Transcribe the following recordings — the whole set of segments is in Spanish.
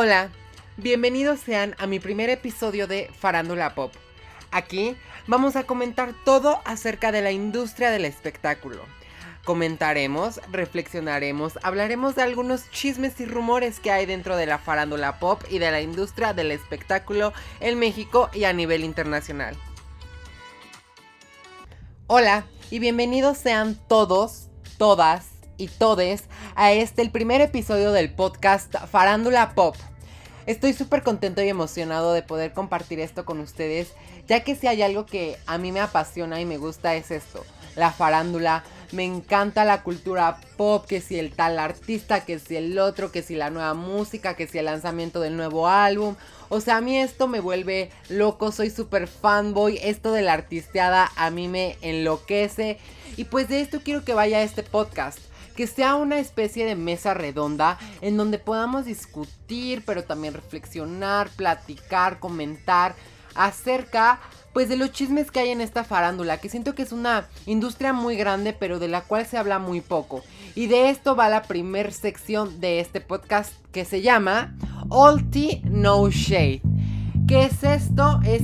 Hola, bienvenidos sean a mi primer episodio de Farándula Pop. Aquí vamos a comentar todo acerca de la industria del espectáculo. Comentaremos, reflexionaremos, hablaremos de algunos chismes y rumores que hay dentro de la farándula pop y de la industria del espectáculo en México y a nivel internacional. Hola y bienvenidos sean todos, todas y todes a este el primer episodio del podcast Farándula Pop. Estoy súper contento y emocionado de poder compartir esto con ustedes, ya que si hay algo que a mí me apasiona y me gusta es esto, la farándula. Me encanta la cultura pop, que si el tal artista, que si el otro, que si la nueva música, que si el lanzamiento del nuevo álbum. O sea, a mí esto me vuelve loco, soy súper fanboy, esto de la artisteada a mí me enloquece. Y pues de esto quiero que vaya este podcast que sea una especie de mesa redonda en donde podamos discutir, pero también reflexionar, platicar, comentar acerca pues de los chismes que hay en esta farándula, que siento que es una industria muy grande, pero de la cual se habla muy poco. Y de esto va la primer sección de este podcast que se llama All Tea No Shade. ¿Qué es esto? Es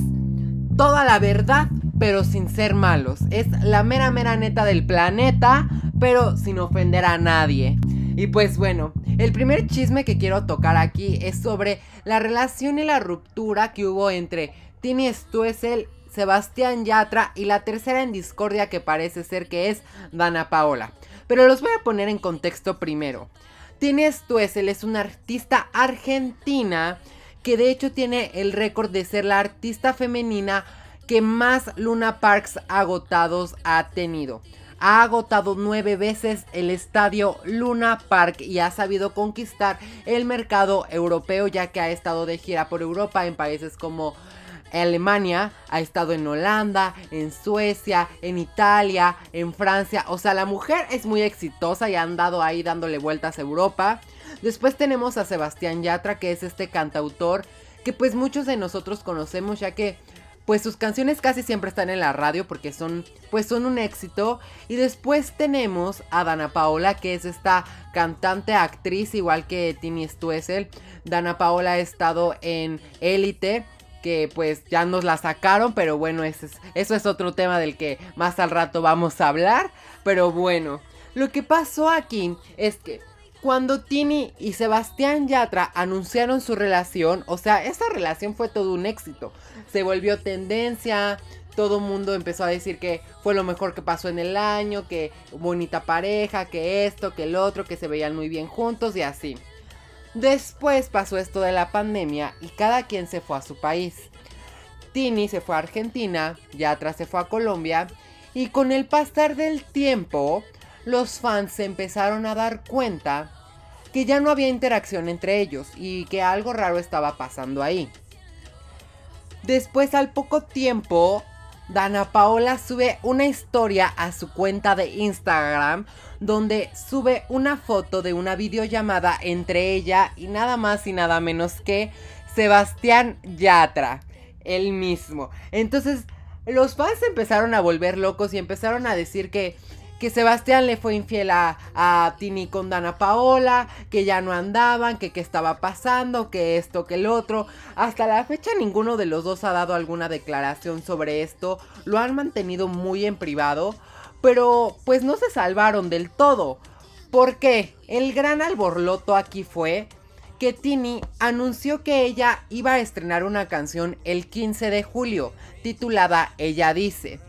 toda la verdad, pero sin ser malos. Es la mera mera neta del planeta, pero sin ofender a nadie. Y pues bueno, el primer chisme que quiero tocar aquí es sobre la relación y la ruptura que hubo entre Tini Stuessel, Sebastián Yatra y la tercera en discordia que parece ser que es Dana Paola. Pero los voy a poner en contexto primero. Tini Stuessel es una artista argentina que de hecho tiene el récord de ser la artista femenina que más Luna Parks agotados ha tenido ha agotado nueve veces el estadio Luna Park y ha sabido conquistar el mercado europeo ya que ha estado de gira por Europa en países como Alemania, ha estado en Holanda, en Suecia, en Italia, en Francia. O sea, la mujer es muy exitosa y ha andado ahí dándole vueltas a Europa. Después tenemos a Sebastián Yatra, que es este cantautor que pues muchos de nosotros conocemos ya que pues sus canciones casi siempre están en la radio porque son pues son un éxito. Y después tenemos a Dana Paola que es esta cantante actriz igual que Tini Stuessel Dana Paola ha estado en Élite que pues ya nos la sacaron pero bueno eso es, eso es otro tema del que más al rato vamos a hablar. Pero bueno lo que pasó aquí es que cuando Tini y Sebastián Yatra anunciaron su relación, o sea, esa relación fue todo un éxito. Se volvió tendencia, todo mundo empezó a decir que fue lo mejor que pasó en el año, que bonita pareja, que esto, que el otro, que se veían muy bien juntos y así. Después pasó esto de la pandemia y cada quien se fue a su país. Tini se fue a Argentina, Yatra se fue a Colombia y con el pasar del tiempo los fans se empezaron a dar cuenta que ya no había interacción entre ellos y que algo raro estaba pasando ahí. Después al poco tiempo, Dana Paola sube una historia a su cuenta de Instagram donde sube una foto de una videollamada entre ella y nada más y nada menos que Sebastián Yatra, el mismo. Entonces los fans empezaron a volver locos y empezaron a decir que que Sebastián le fue infiel a, Tini con Dana Paola, que ya no andaban, que qué estaba pasando, que esto, que el otro. Hasta la fecha ninguno de los dos ha dado alguna declaración sobre esto, lo han mantenido muy en privado, pero pues no se salvaron del todo. ¿Por qué? El gran alborloto aquí fue que Tini anunció que ella iba a estrenar una canción el 15 de julio, titulada Ella dice.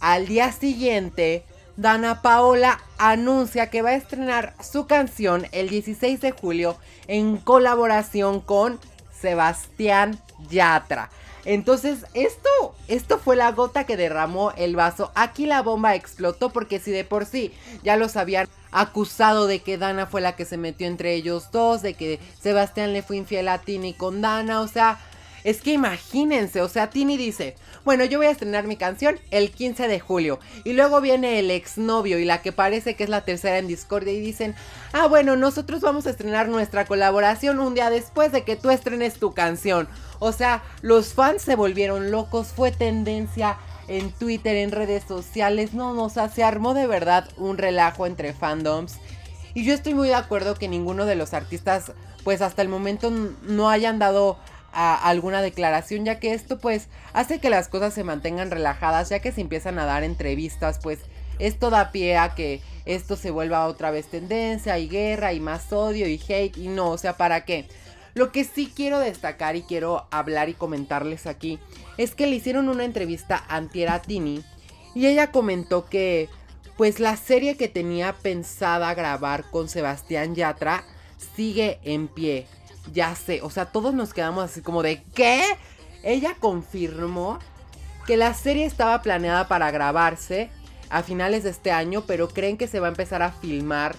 Al día siguiente, Dana Paola anuncia que va a estrenar su canción el 16 de julio en colaboración con Sebastián Yatra. Entonces, esto, esto fue la gota que derramó el vaso. Aquí la bomba explotó porque si de por sí ya los habían acusado de que Dana fue la que se metió entre ellos dos, de que Sebastián le fue infiel a Tini con Dana, o sea, es que imagínense, o sea, Tini dice, bueno, yo voy a estrenar mi canción el 15 de julio. Y luego viene el exnovio y la que parece que es la tercera en Discordia y dicen, ah, bueno, nosotros vamos a estrenar nuestra colaboración un día después de que tú estrenes tu canción. O sea, los fans se volvieron locos, fue tendencia en Twitter, en redes sociales, no, no, o sea, se armó de verdad un relajo entre fandoms. Y yo estoy muy de acuerdo que ninguno de los artistas, pues hasta el momento no hayan dado alguna declaración, ya que esto pues hace que las cosas se mantengan relajadas, ya que se empiezan a dar entrevistas, pues esto da pie a que esto se vuelva otra vez tendencia y guerra y más odio y hate y no, o sea, ¿para qué? Lo que sí quiero destacar y quiero hablar y comentarles aquí es que le hicieron una entrevista a Antiera Tini y ella comentó que pues la serie que tenía pensada grabar con Sebastián Yatra sigue en pie. Ya sé, o sea, todos nos quedamos así como de ¿qué? Ella confirmó que la serie estaba planeada para grabarse a finales de este año, pero creen que se va a empezar a filmar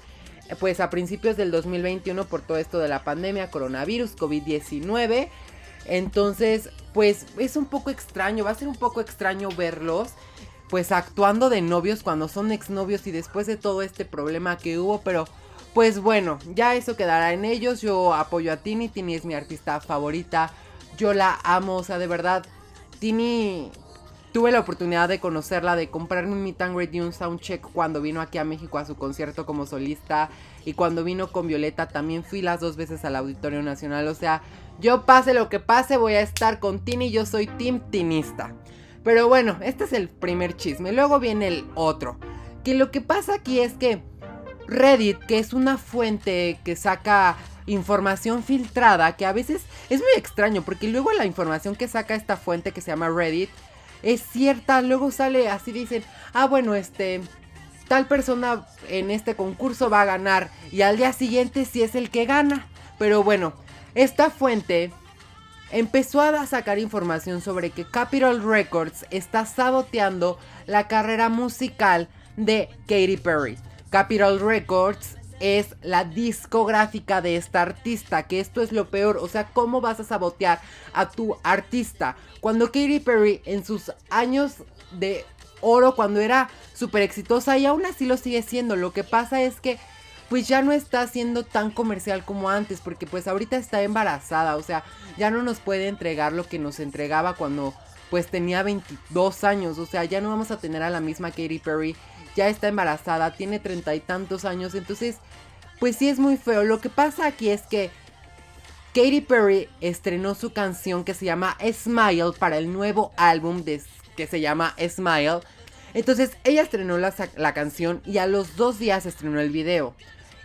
eh, pues a principios del 2021 por todo esto de la pandemia, coronavirus, COVID-19. Entonces, pues es un poco extraño, va a ser un poco extraño verlos pues actuando de novios cuando son exnovios y después de todo este problema que hubo, pero pues bueno, ya eso quedará en ellos. Yo apoyo a Tini, Tini es mi artista favorita. Yo la amo, o sea, de verdad, Tini Tuve la oportunidad de conocerla, de comprarme un meet and greet y un soundcheck cuando vino aquí a México a su concierto como solista. Y cuando vino con Violeta también fui las dos veces al Auditorio Nacional. O sea, yo pase lo que pase, voy a estar con Tini. Yo soy Team Tinista. Pero bueno, este es el primer chisme. Luego viene el otro. Que lo que pasa aquí es que Reddit, que es una fuente que saca información filtrada, que a veces es muy extraño, porque luego la información que saca esta fuente que se llama Reddit es cierta. Luego sale así, dicen, ah, bueno, este, tal persona en este concurso va a ganar. Y al día siguiente sí es el que gana. Pero bueno, esta fuente empezó a sacar información sobre que Capitol Records está saboteando la carrera musical de Katy Perry. Capitol Records es la discográfica de esta artista, que esto es lo peor, o sea, ¿cómo vas a sabotear a tu artista? Cuando Katy Perry en sus años de oro, cuando era súper exitosa y aún así lo sigue siendo, lo que pasa es que pues ya no está siendo tan comercial como antes, porque pues ahorita está embarazada, o sea, ya no nos puede entregar lo que nos entregaba cuando pues tenía 22 años, o sea, ya no vamos a tener a la misma Katy Perry ya está embarazada, tiene treinta y tantos años, entonces, pues sí es muy feo. Lo que pasa aquí es que Katy Perry estrenó su canción que se llama Smile para el nuevo álbum de, que se llama Smile. Entonces ella estrenó la, la canción y a los dos días estrenó el video.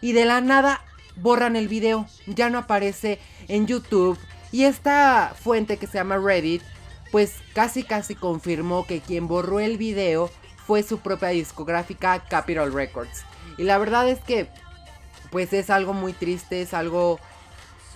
Y de la nada borran el video, ya no aparece en YouTube. Y esta fuente que se llama Reddit, pues casi casi confirmó que quien borró el video fue su propia discográfica Capitol Records. Y la verdad es que pues es algo muy triste, es algo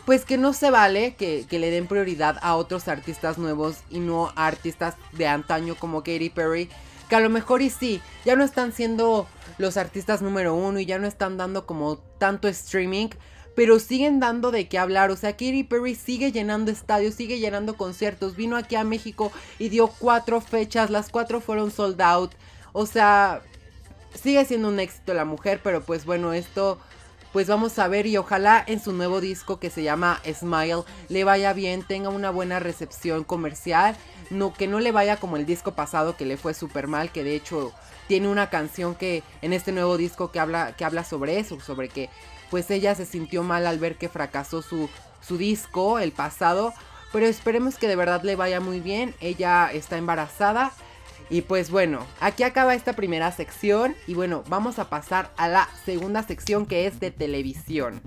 pues que no se vale que, le den prioridad a otros artistas nuevos y no a artistas de antaño como Katy Perry. Que a lo mejor y sí, ya no están siendo los artistas número uno y ya no están dando como tanto streaming, pero siguen dando de qué hablar. O sea, Katy Perry sigue llenando estadios, sigue llenando conciertos. Vino aquí a México y dio cuatro fechas, las cuatro fueron sold out. O sea, sigue siendo un éxito la mujer, pero pues bueno, esto pues vamos a ver y ojalá en su nuevo disco que se llama Smile le vaya bien, tenga una buena recepción comercial, no que no le vaya como el disco pasado que le fue súper mal, que de hecho tiene una canción que en este nuevo disco que habla que habla sobre eso, sobre que pues ella se sintió mal al ver que fracasó su su disco el pasado, pero esperemos que de verdad le vaya muy bien. Ella está embarazada y pues bueno, aquí acaba esta primera sección y bueno, vamos a pasar a la segunda sección que es de televisión.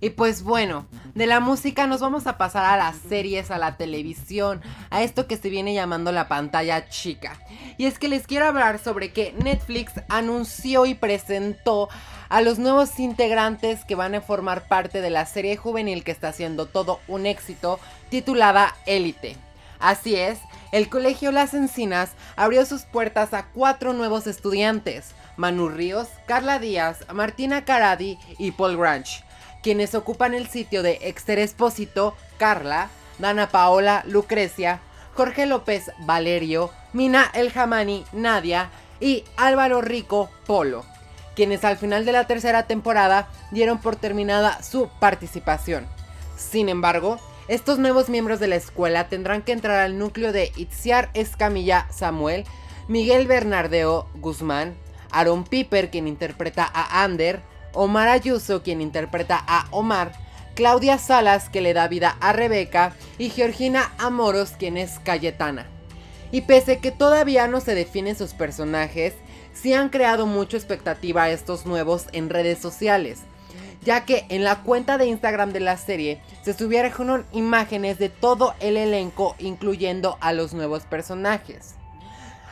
Y pues bueno, de la música nos vamos a pasar a las series, a la televisión, a esto que se viene llamando la pantalla chica. Y es que les quiero hablar sobre que Netflix anunció y presentó a los nuevos integrantes que van a formar parte de la serie juvenil que está haciendo todo un éxito titulada Élite. Así es, el Colegio Las Encinas abrió sus puertas a cuatro nuevos estudiantes, Manu Ríos, Carla Díaz, Martina Caradi y Paul Granch, quienes ocupan el sitio de Exter Espósito, Carla, Dana Paola, Lucrecia, Jorge López, Valerio, Mina El Jamani, Nadia y Álvaro Rico, Polo, quienes al final de la tercera temporada dieron por terminada su participación. Sin embargo, estos nuevos miembros de la escuela tendrán que entrar al núcleo de Itziar Escamilla Samuel, Miguel Bernardeo Guzmán, Aaron Piper, quien interpreta a Ander, Omar Ayuso, quien interpreta a Omar, Claudia Salas, que le da vida a Rebeca, y Georgina Amoros, quien es Cayetana. Y pese que todavía no se definen sus personajes, sí han creado mucha expectativa a estos nuevos en redes sociales, ya que en la cuenta de Instagram de la serie se subieron imágenes de todo el elenco, incluyendo a los nuevos personajes.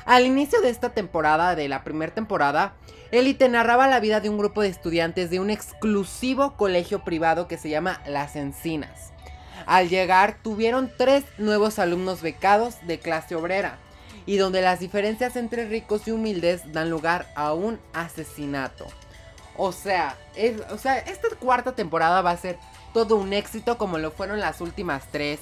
Al inicio de esta temporada, de la primera temporada, Elite narraba la vida de un grupo de estudiantes de un exclusivo colegio privado que se llama Las Encinas. Al llegar tuvieron tres nuevos alumnos becados de clase obrera y donde las diferencias entre ricos y humildes dan lugar a un asesinato. O sea, o sea, esta cuarta temporada va a ser todo un éxito como lo fueron las últimas tres.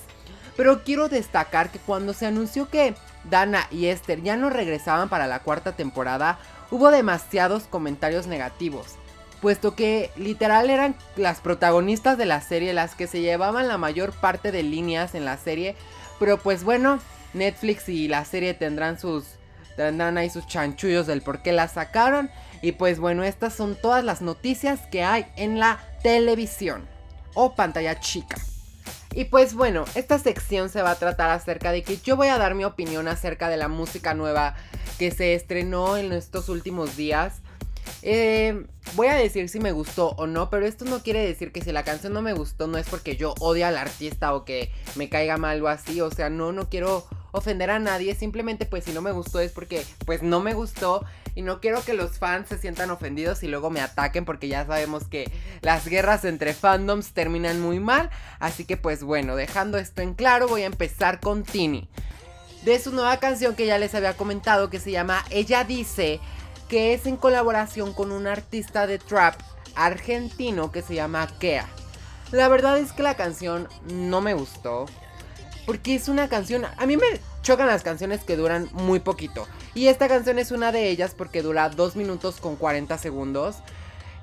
Pero quiero destacar que cuando se anunció que Dana y Esther ya no regresaban para la cuarta temporada, hubo demasiados comentarios negativos puesto que literal eran las protagonistas de la serie las que se llevaban la mayor parte de líneas en la serie, pero pues bueno, Netflix y la serie tendrán sus tendrán ahí sus chanchullos del por qué la sacaron y pues bueno, estas son todas las noticias que hay en la televisión o pantalla chica. Y pues bueno, esta sección se va a tratar acerca de que yo voy a dar mi opinión acerca de la música nueva que se estrenó en estos últimos días. Eh, voy a decir si me gustó o no, pero esto no quiere decir que si la canción no me gustó no es porque yo odie al artista o que me caiga mal o así, o sea, no, no quiero ofender a nadie, simplemente pues si no me gustó es porque pues no me gustó. Y no quiero que los fans se sientan ofendidos y luego me ataquen porque ya sabemos que las guerras entre fandoms terminan muy mal, así que pues bueno, dejando esto en claro voy a empezar con Tini. De su nueva canción que ya les había comentado que se llama Ella dice que es en colaboración con un artista de trap argentino que se llama Kea. La verdad es que la canción no me gustó. Porque es una canción... A mí me chocan las canciones que duran muy poquito. Y esta canción es una de ellas porque dura 2 minutos con 40 segundos.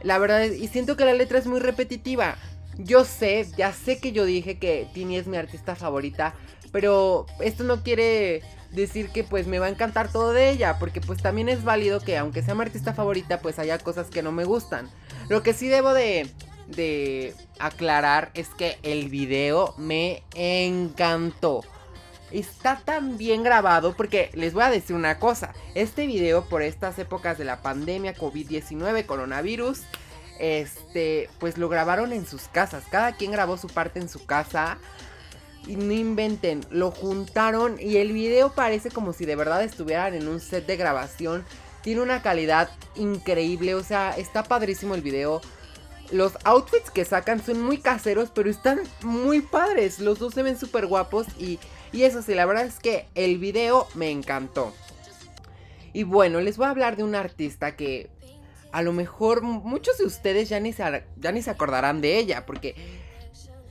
La verdad es... Y siento que la letra es muy repetitiva. Yo sé, ya sé que yo dije que Tini es mi artista favorita. Pero esto no quiere decir que pues me va a encantar todo de ella, porque pues también es válido que aunque sea mi artista favorita, pues haya cosas que no me gustan. Lo que sí debo de, de aclarar es que el video me encantó. Está tan bien grabado porque les voy a decir una cosa, este video por estas épocas de la pandemia COVID-19, coronavirus, este, pues lo grabaron en sus casas, cada quien grabó su parte en su casa no inventen, lo juntaron y el video parece como si de verdad estuvieran en un set de grabación. Tiene una calidad increíble, o sea, está padrísimo el video. Los outfits que sacan son muy caseros, pero están muy padres. Los dos se ven súper guapos y, y eso sí, la verdad es que el video me encantó. Y bueno, les voy a hablar de un artista que a lo mejor muchos de ustedes ya ni se, ya ni se acordarán de ella, porque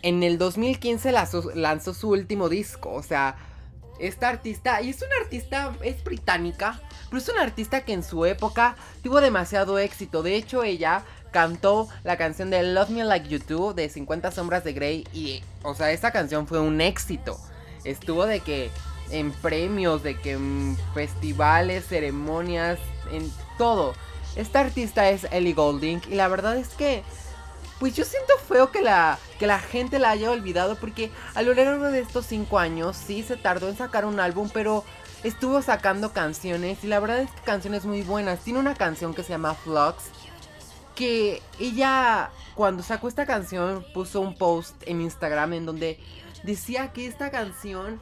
en el 2015 lanzó, su último disco. O sea, esta artista, y es una artista, es británica, pero es una artista que en su época tuvo demasiado éxito. De hecho, ella cantó la canción de Love Me Like You Do de 50 Sombras de Grey y, o sea, esa canción fue un éxito. Estuvo de que en premios, de que en festivales, ceremonias, en todo. Esta artista es Ellie Golding y la verdad es que pues yo siento feo que la, que la gente la haya olvidado porque a lo largo de estos cinco años sí se tardó en sacar un álbum, pero estuvo sacando canciones y la verdad es que canciones muy buenas. Tiene una canción que se llama Flux, que ella cuando sacó esta canción puso un post en Instagram en donde decía que esta canción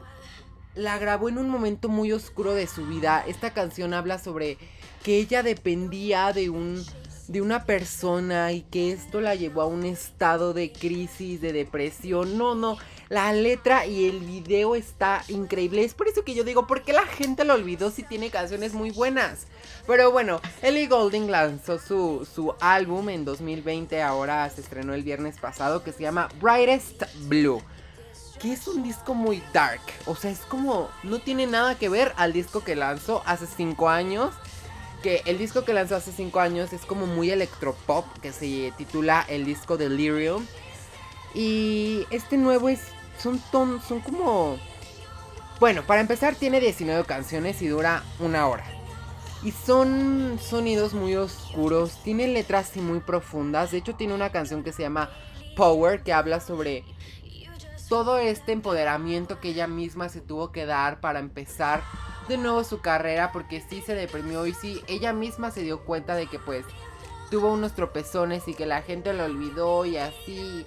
la grabó en un momento muy oscuro de su vida. Esta canción habla sobre que ella dependía de un de una persona y que esto la llevó a un estado de crisis, de depresión. No, no, la letra y el video está increíble. Es por eso que yo digo, ¿por qué la gente lo olvidó si tiene canciones muy buenas? Pero bueno, Ellie Golding lanzó su, su álbum en 2020, ahora se estrenó el viernes pasado, que se llama Brightest Blue. Que es un disco muy dark. O sea, es como. No tiene nada que ver al disco que lanzó hace 5 años que el disco que lanzó hace 5 años es como muy electropop, que se titula el disco Delirium. Y este nuevo es, son, ton, son como... Bueno, para empezar tiene 19 canciones y dura una hora. Y son sonidos muy oscuros, tiene letras y muy profundas. De hecho, tiene una canción que se llama Power, que habla sobre todo este empoderamiento que ella misma se tuvo que dar para empezar de nuevo su carrera, porque sí se deprimió y sí, ella misma se dio cuenta de que pues tuvo unos tropezones y que la gente lo olvidó y así.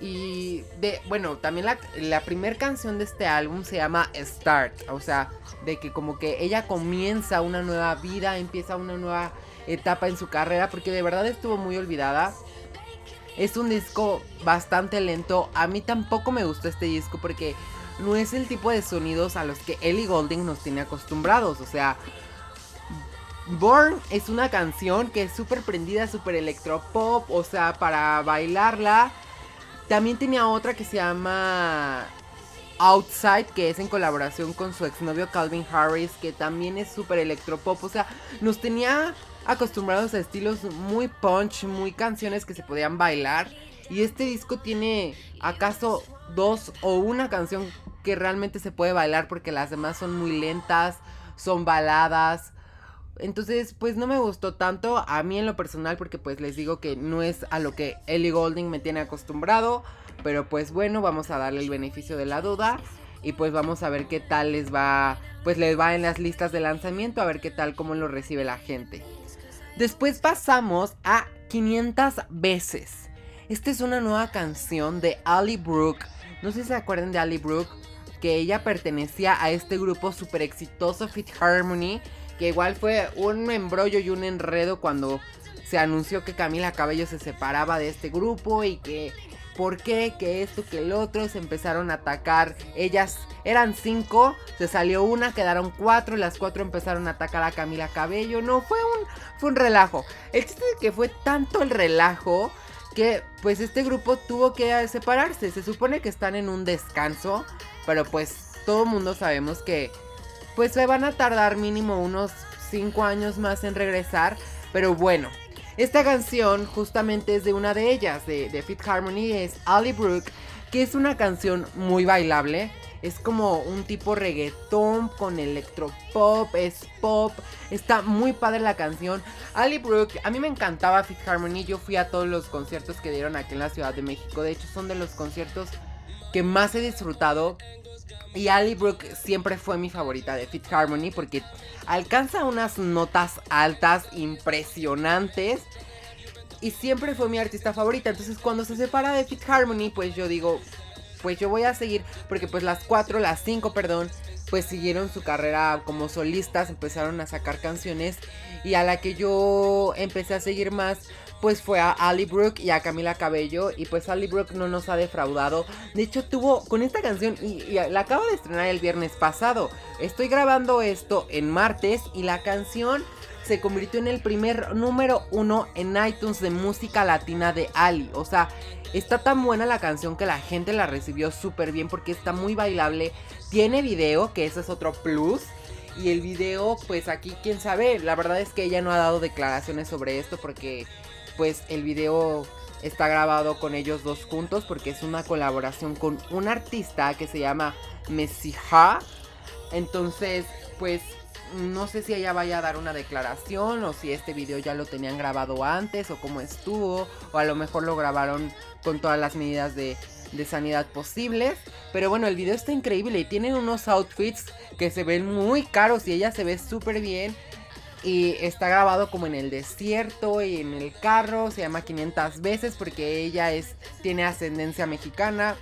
Y de, bueno, también la, la primera canción de este álbum se llama Start. O sea, de que como que ella comienza una nueva vida, empieza una nueva etapa en su carrera, porque de verdad estuvo muy olvidada. Es un disco bastante lento. A mí tampoco me gustó este disco porque no es el tipo de sonidos a los que Ellie Golding nos tiene acostumbrados. O sea, Born es una canción que es súper prendida, súper electropop, o sea, para bailarla. También tenía otra que se llama Outside, que es en colaboración con su exnovio Calvin Harris, que también es súper electropop. O sea, nos tenía acostumbrados a estilos muy punch, muy canciones que se podían bailar. Y este disco tiene acaso dos o una canción que realmente se puede bailar porque las demás son muy lentas, son baladas entonces, pues no me gustó tanto a mí en lo personal porque pues les digo que no es a lo que Ellie Golding me tiene acostumbrado. Pero pues bueno, vamos a darle el beneficio de la duda. Y pues vamos a ver qué tal les va, pues les va en las listas de lanzamiento, a ver qué tal, cómo lo recibe la gente. Después pasamos a 500 veces. Esta es una nueva canción de Ali Brooke. No sé si se acuerdan de Ali Brooke, que ella pertenecía a este grupo super exitoso Fit Harmony que igual fue un embrollo y un enredo cuando se anunció que Camila Cabello se separaba de este grupo y que por qué, que esto, que el otro, se empezaron a atacar. Ellas eran cinco, se salió una, quedaron cuatro las cuatro empezaron a atacar a Camila Cabello. No, fue un, fue un relajo. El chiste es que fue tanto el relajo que pues este grupo tuvo que separarse. Se supone que están en un descanso, pero pues todo mundo sabemos que pues se van a tardar mínimo unos 5 años más en regresar. Pero bueno, esta canción justamente es de una de ellas, de, de Fit Harmony, es Ali Brooke, que es una canción muy bailable. Es como un tipo reggaetón con electropop, es pop. Está muy padre la canción. Ali Brooke, a mí me encantaba Fit Harmony. Yo fui a todos los conciertos que dieron aquí en la Ciudad de México. De hecho, son de los conciertos que más he disfrutado. Y Ali Brooke siempre fue mi favorita de Fit Harmony porque alcanza unas notas altas impresionantes. Y siempre fue mi artista favorita. Entonces cuando se separa de Fit Harmony, pues yo digo, pues yo voy a seguir. Porque pues las cuatro, las cinco, perdón, pues siguieron su carrera como solistas, empezaron a sacar canciones. Y a la que yo empecé a seguir más pues fue a Ali Brooke y a Camila Cabello. Y pues Ali Brooke no nos ha defraudado. De hecho, tuvo con esta canción, y, la acabo de estrenar el viernes pasado. Estoy grabando esto en martes y la canción se convirtió en el primer número uno en iTunes de música latina de Ali. O sea, está tan buena la canción que la gente la recibió súper bien porque está muy bailable. Tiene video, que ese es otro plus. Y el video, pues aquí, quién sabe. La verdad es que ella no ha dado declaraciones sobre esto porque pues el video está grabado con ellos dos juntos porque es una colaboración con un artista que se llama Messiha. Entonces, pues no sé si ella vaya a dar una declaración o si este video ya lo tenían grabado antes o cómo estuvo o a lo mejor lo grabaron con todas las medidas de, de sanidad posibles. Pero bueno, el video está increíble y tienen unos outfits que se ven muy caros y ella se ve súper bien. Y está grabado como en el desierto y en el carro. Se llama 500 veces porque ella es, tiene ascendencia mexicana.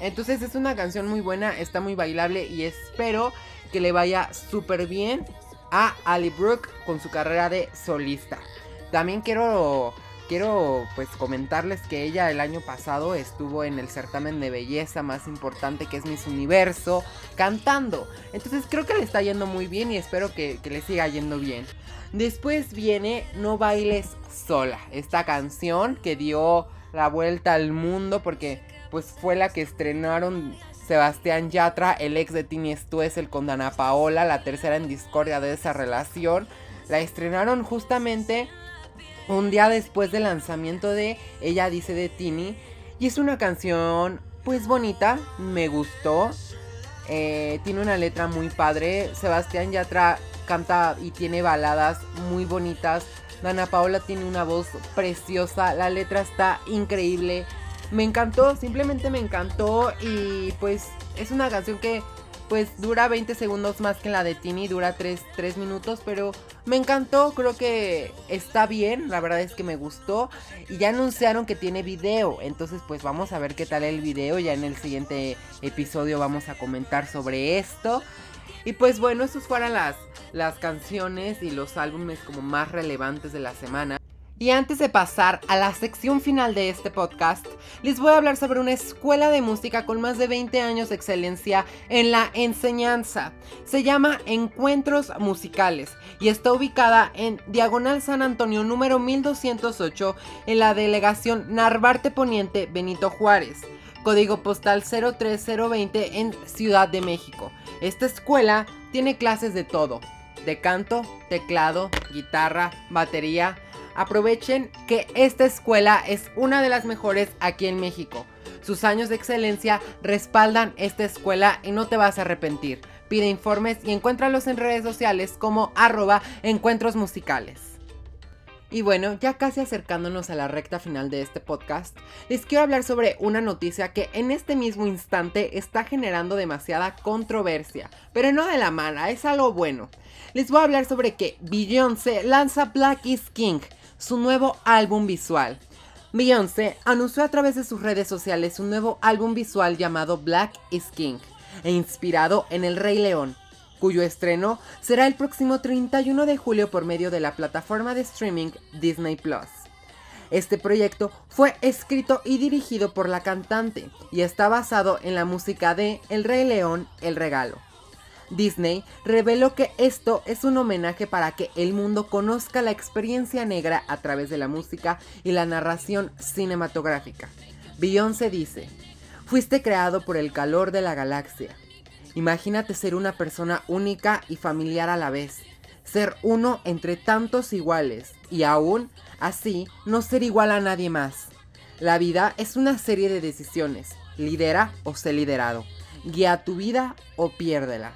Entonces es una canción muy buena, está muy bailable y espero que le vaya súper bien a Ali Brooke con su carrera de solista. También quiero quiero pues comentarles que ella el año pasado estuvo en el certamen de belleza más importante que es Miss Universo cantando. Entonces creo que le está yendo muy bien y espero que, que le siga yendo bien. Después viene No bailes sola, esta canción que dio la vuelta al mundo porque pues fue la que estrenaron Sebastián Yatra, el ex de Tini Stuessel con Dana Paola, la tercera en discordia de esa relación. La estrenaron justamente un día después del lanzamiento de Ella dice de Tini. Y es una canción pues bonita, me gustó. Eh, tiene una letra muy padre. Sebastián Yatra canta y tiene baladas muy bonitas. Dana Paola tiene una voz preciosa, la letra está increíble. Me encantó, simplemente me encantó y pues es una canción que pues dura 20 segundos más que la de Tini, dura 3, 3, minutos, pero me encantó, creo que está bien, la verdad es que me gustó y ya anunciaron que tiene video, entonces pues vamos a ver qué tal el video, ya en el siguiente episodio vamos a comentar sobre esto. Y pues bueno, esas fueron las, las canciones y los álbumes como más relevantes de la semana. Y antes de pasar a la sección final de este podcast, les voy a hablar sobre una escuela de música con más de 20 años de excelencia en la enseñanza. Se llama Encuentros Musicales y está ubicada en Diagonal San Antonio número 1208 en la delegación Narvarte Poniente Benito Juárez, código postal 03020 en Ciudad de México. Esta escuela tiene clases de todo, de canto, teclado, guitarra, batería, Aprovechen que esta escuela es una de las mejores aquí en México. Sus años de excelencia respaldan esta escuela y no te vas a arrepentir. Pide informes y encuéntralos en redes sociales como arroba encuentros musicales. Y bueno, ya casi acercándonos a la recta final de este podcast, les quiero hablar sobre una noticia que en este mismo instante está generando demasiada controversia, pero no de la mala, es algo bueno. Les voy a hablar sobre que Beyoncé lanza Black is King, su nuevo álbum visual. Beyoncé anunció a través de sus redes sociales un nuevo álbum visual llamado Black is King e inspirado en El Rey León, cuyo estreno será el próximo 31 de julio por medio de la plataforma de streaming Disney Plus. Este proyecto fue escrito y dirigido por la cantante y está basado en la música de El Rey León, El Regalo. Disney reveló que esto es un homenaje para que el mundo conozca la experiencia negra a través de la música y la narración cinematográfica. Beyoncé dice, fuiste creado por el calor de la galaxia. Imagínate ser una persona única y familiar a la vez, ser uno entre tantos iguales y aún así no ser igual a nadie más. La vida es una serie de decisiones, lidera o sé liderado, guía tu vida o piérdela.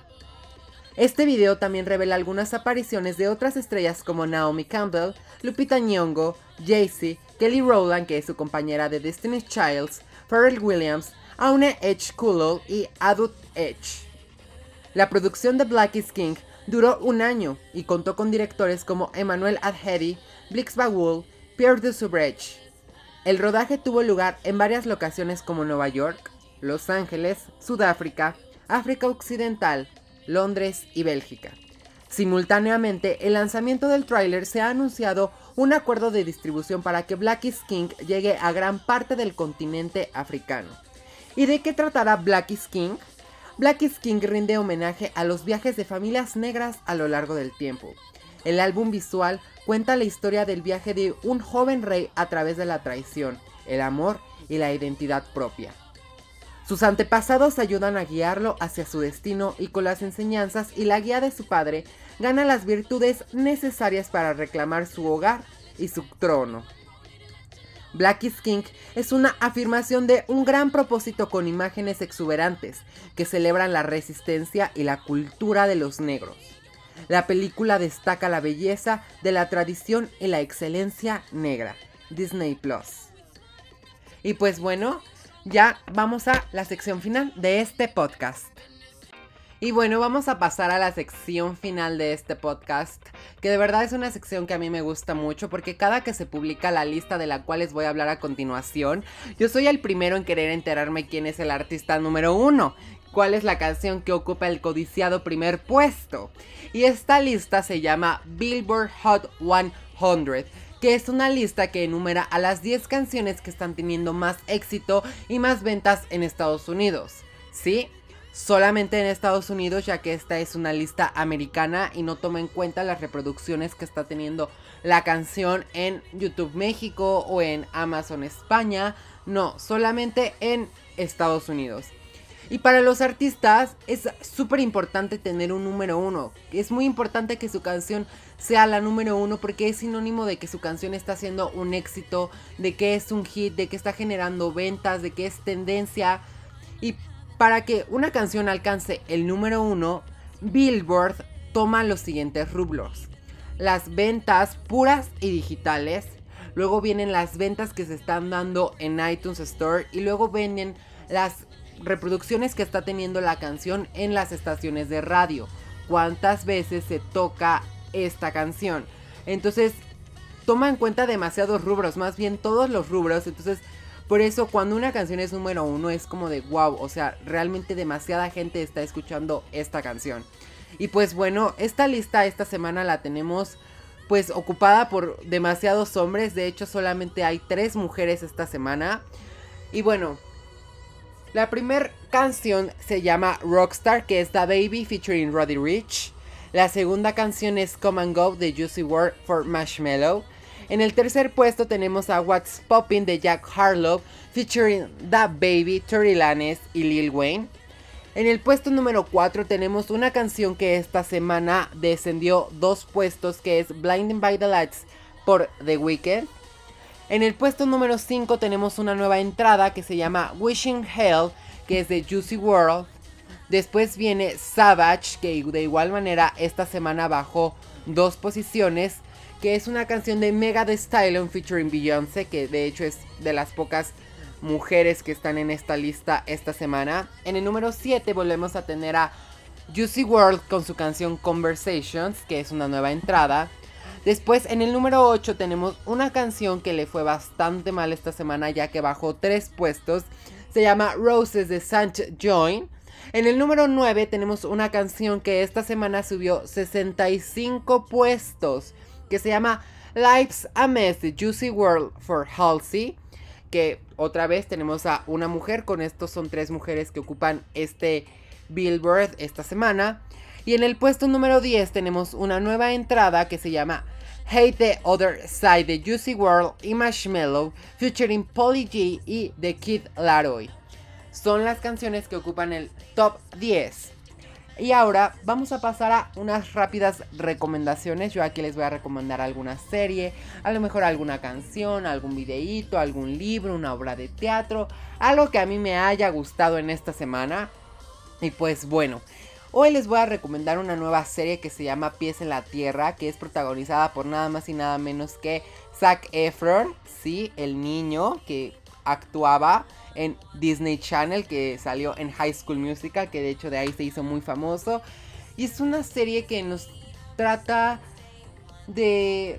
Este video también revela algunas apariciones de otras estrellas como Naomi Campbell, Lupita Nyong'o, Jay-Z, Kelly Rowland, que es su compañera de Destiny's Childs, Pharrell Williams, Aune Edge Kulo y Adult Edge. La producción de Black is King duró un año y contó con directores como Emmanuel Adhedi, Blix Bagul, Pierre de Subrecht. El rodaje tuvo lugar en varias locaciones como Nueva York, Los Ángeles, Sudáfrica, África Occidental, Londres y Bélgica. Simultáneamente, el lanzamiento del tráiler se ha anunciado un acuerdo de distribución para que Black is King llegue a gran parte del continente africano. ¿Y de qué tratará Black is King? Black is King rinde homenaje a los viajes de familias negras a lo largo del tiempo. El álbum visual cuenta la historia del viaje de un joven rey a través de la traición, el amor y la identidad propia. Sus antepasados ayudan a guiarlo hacia su destino y con las enseñanzas y la guía de su padre gana las virtudes necesarias para reclamar su hogar y su trono. Black is King es una afirmación de un gran propósito con imágenes exuberantes que celebran la resistencia y la cultura de los negros. La película destaca la belleza de la tradición y la excelencia negra. Disney Plus. Y pues bueno, ya vamos a la sección final de este podcast. Y bueno, vamos a pasar a la sección final de este podcast, que de verdad es una sección que a mí me gusta mucho porque cada que se publica la lista de la cual les voy a hablar a continuación, yo soy el primero en querer enterarme quién es el artista número uno, cuál es la canción que ocupa el codiciado primer puesto. Y esta lista se llama Billboard Hot 100 que es una lista que enumera a las 10 canciones que están teniendo más éxito y más ventas en Estados Unidos. ¿Sí? Solamente en Estados Unidos, ya que esta es una lista americana y no toma en cuenta las reproducciones que está teniendo la canción en YouTube México o en Amazon España. No, solamente en Estados Unidos. Y para los artistas es súper importante tener un número uno. Es muy importante que su canción sea la número uno porque es sinónimo de que su canción está siendo un éxito, de que es un hit, de que está generando ventas, de que es tendencia. Y para que una canción alcance el número uno, Billboard toma los siguientes rublos. Las ventas puras y digitales. Luego vienen las ventas que se están dando en iTunes Store. Y luego vienen las reproducciones que está teniendo la canción en las estaciones de radio. Cuántas veces se toca esta canción. Entonces, toma en cuenta demasiados rubros, más bien todos los rubros. Entonces, por eso cuando una canción es número uno es como de wow, o sea, realmente demasiada gente está escuchando esta canción. Y pues bueno, esta lista esta semana la tenemos pues ocupada por demasiados hombres, de hecho solamente hay tres mujeres esta semana. Y bueno, la primera canción se llama Rockstar, que es The Baby featuring Roddy Rich. La segunda canción es Come and Go de Juicy Word for Marshmallow. En el tercer puesto tenemos a What's Poppin' de Jack Harlow featuring The Baby, Tory Lanez y Lil Wayne. En el puesto número 4 tenemos una canción que esta semana descendió dos puestos que es Blinding by the Lights por The Weeknd. En el puesto número 5 tenemos una nueva entrada que se llama Wishing Hell que es de Juicy World. Después viene Savage que de igual manera esta semana bajó dos posiciones que es una canción de Mega The Stallion featuring Beyoncé, que de hecho es de las pocas mujeres que están en esta lista esta semana. En el número 7 volvemos a tener a Juicy World con su canción Conversations, que es una nueva entrada. Después en el número 8 tenemos una canción que le fue bastante mal esta semana ya que bajó 3 puestos. Se llama Roses de Saint Join. En el número 9 tenemos una canción que esta semana subió 65 puestos que se llama Life's a Mess, The Juicy World for Halsey. Que otra vez tenemos a una mujer, con estos son tres mujeres que ocupan este Billboard esta semana. Y en el puesto número 10 tenemos una nueva entrada que se llama Hate the Other Side, The Juicy World y Marshmallow, featuring Polly G y The Kid Laroi. Son las canciones que ocupan el top 10. Y ahora vamos a pasar a unas rápidas recomendaciones. Yo aquí les voy a recomendar alguna serie, a lo mejor alguna canción, algún videíto, algún libro, una obra de teatro, algo que a mí me haya gustado en esta semana. Y pues bueno, hoy les voy a recomendar una nueva serie que se llama Pies en la Tierra, que es protagonizada por nada más y nada menos que Zac Efron, sí, el niño que actuaba en Disney Channel, que salió en High School Musical, que de hecho de ahí se hizo muy famoso. Y es una serie que nos trata de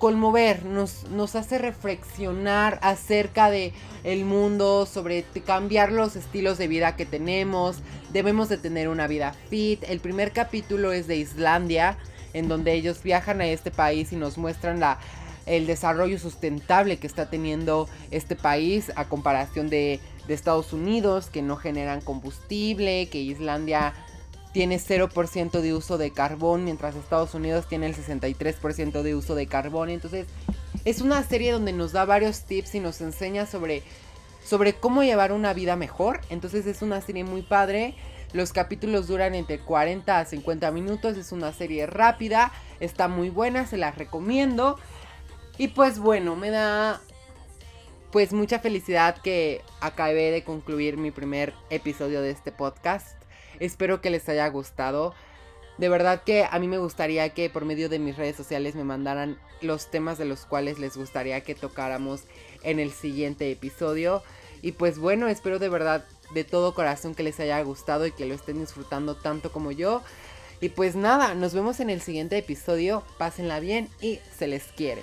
conmover, nos, nos hace reflexionar acerca de el mundo, sobre cambiar los estilos de vida que tenemos, debemos de tener una vida fit. El primer capítulo es de Islandia, en donde ellos viajan a este país y nos muestran la, el desarrollo sustentable que está teniendo este país a comparación de, Estados Unidos, que no generan combustible, que Islandia tiene 0% de uso de carbón, mientras Estados Unidos tiene el 63% de uso de carbón. Entonces, es una serie donde nos da varios tips y nos enseña sobre, sobre cómo llevar una vida mejor. Entonces, es una serie muy padre. Los capítulos duran entre 40 a 50 minutos. Es una serie rápida. Está muy buena, se la recomiendo. Y pues bueno, me da pues mucha felicidad que acabé de concluir mi primer episodio de este podcast. Espero que les haya gustado. De verdad que a mí me gustaría que por medio de mis redes sociales me mandaran los temas de los cuales les gustaría que tocáramos en el siguiente episodio. Y pues bueno, espero de verdad de todo corazón que les haya gustado y que lo estén disfrutando tanto como yo. Y pues nada, nos vemos en el siguiente episodio. Pásenla bien y se les quiere.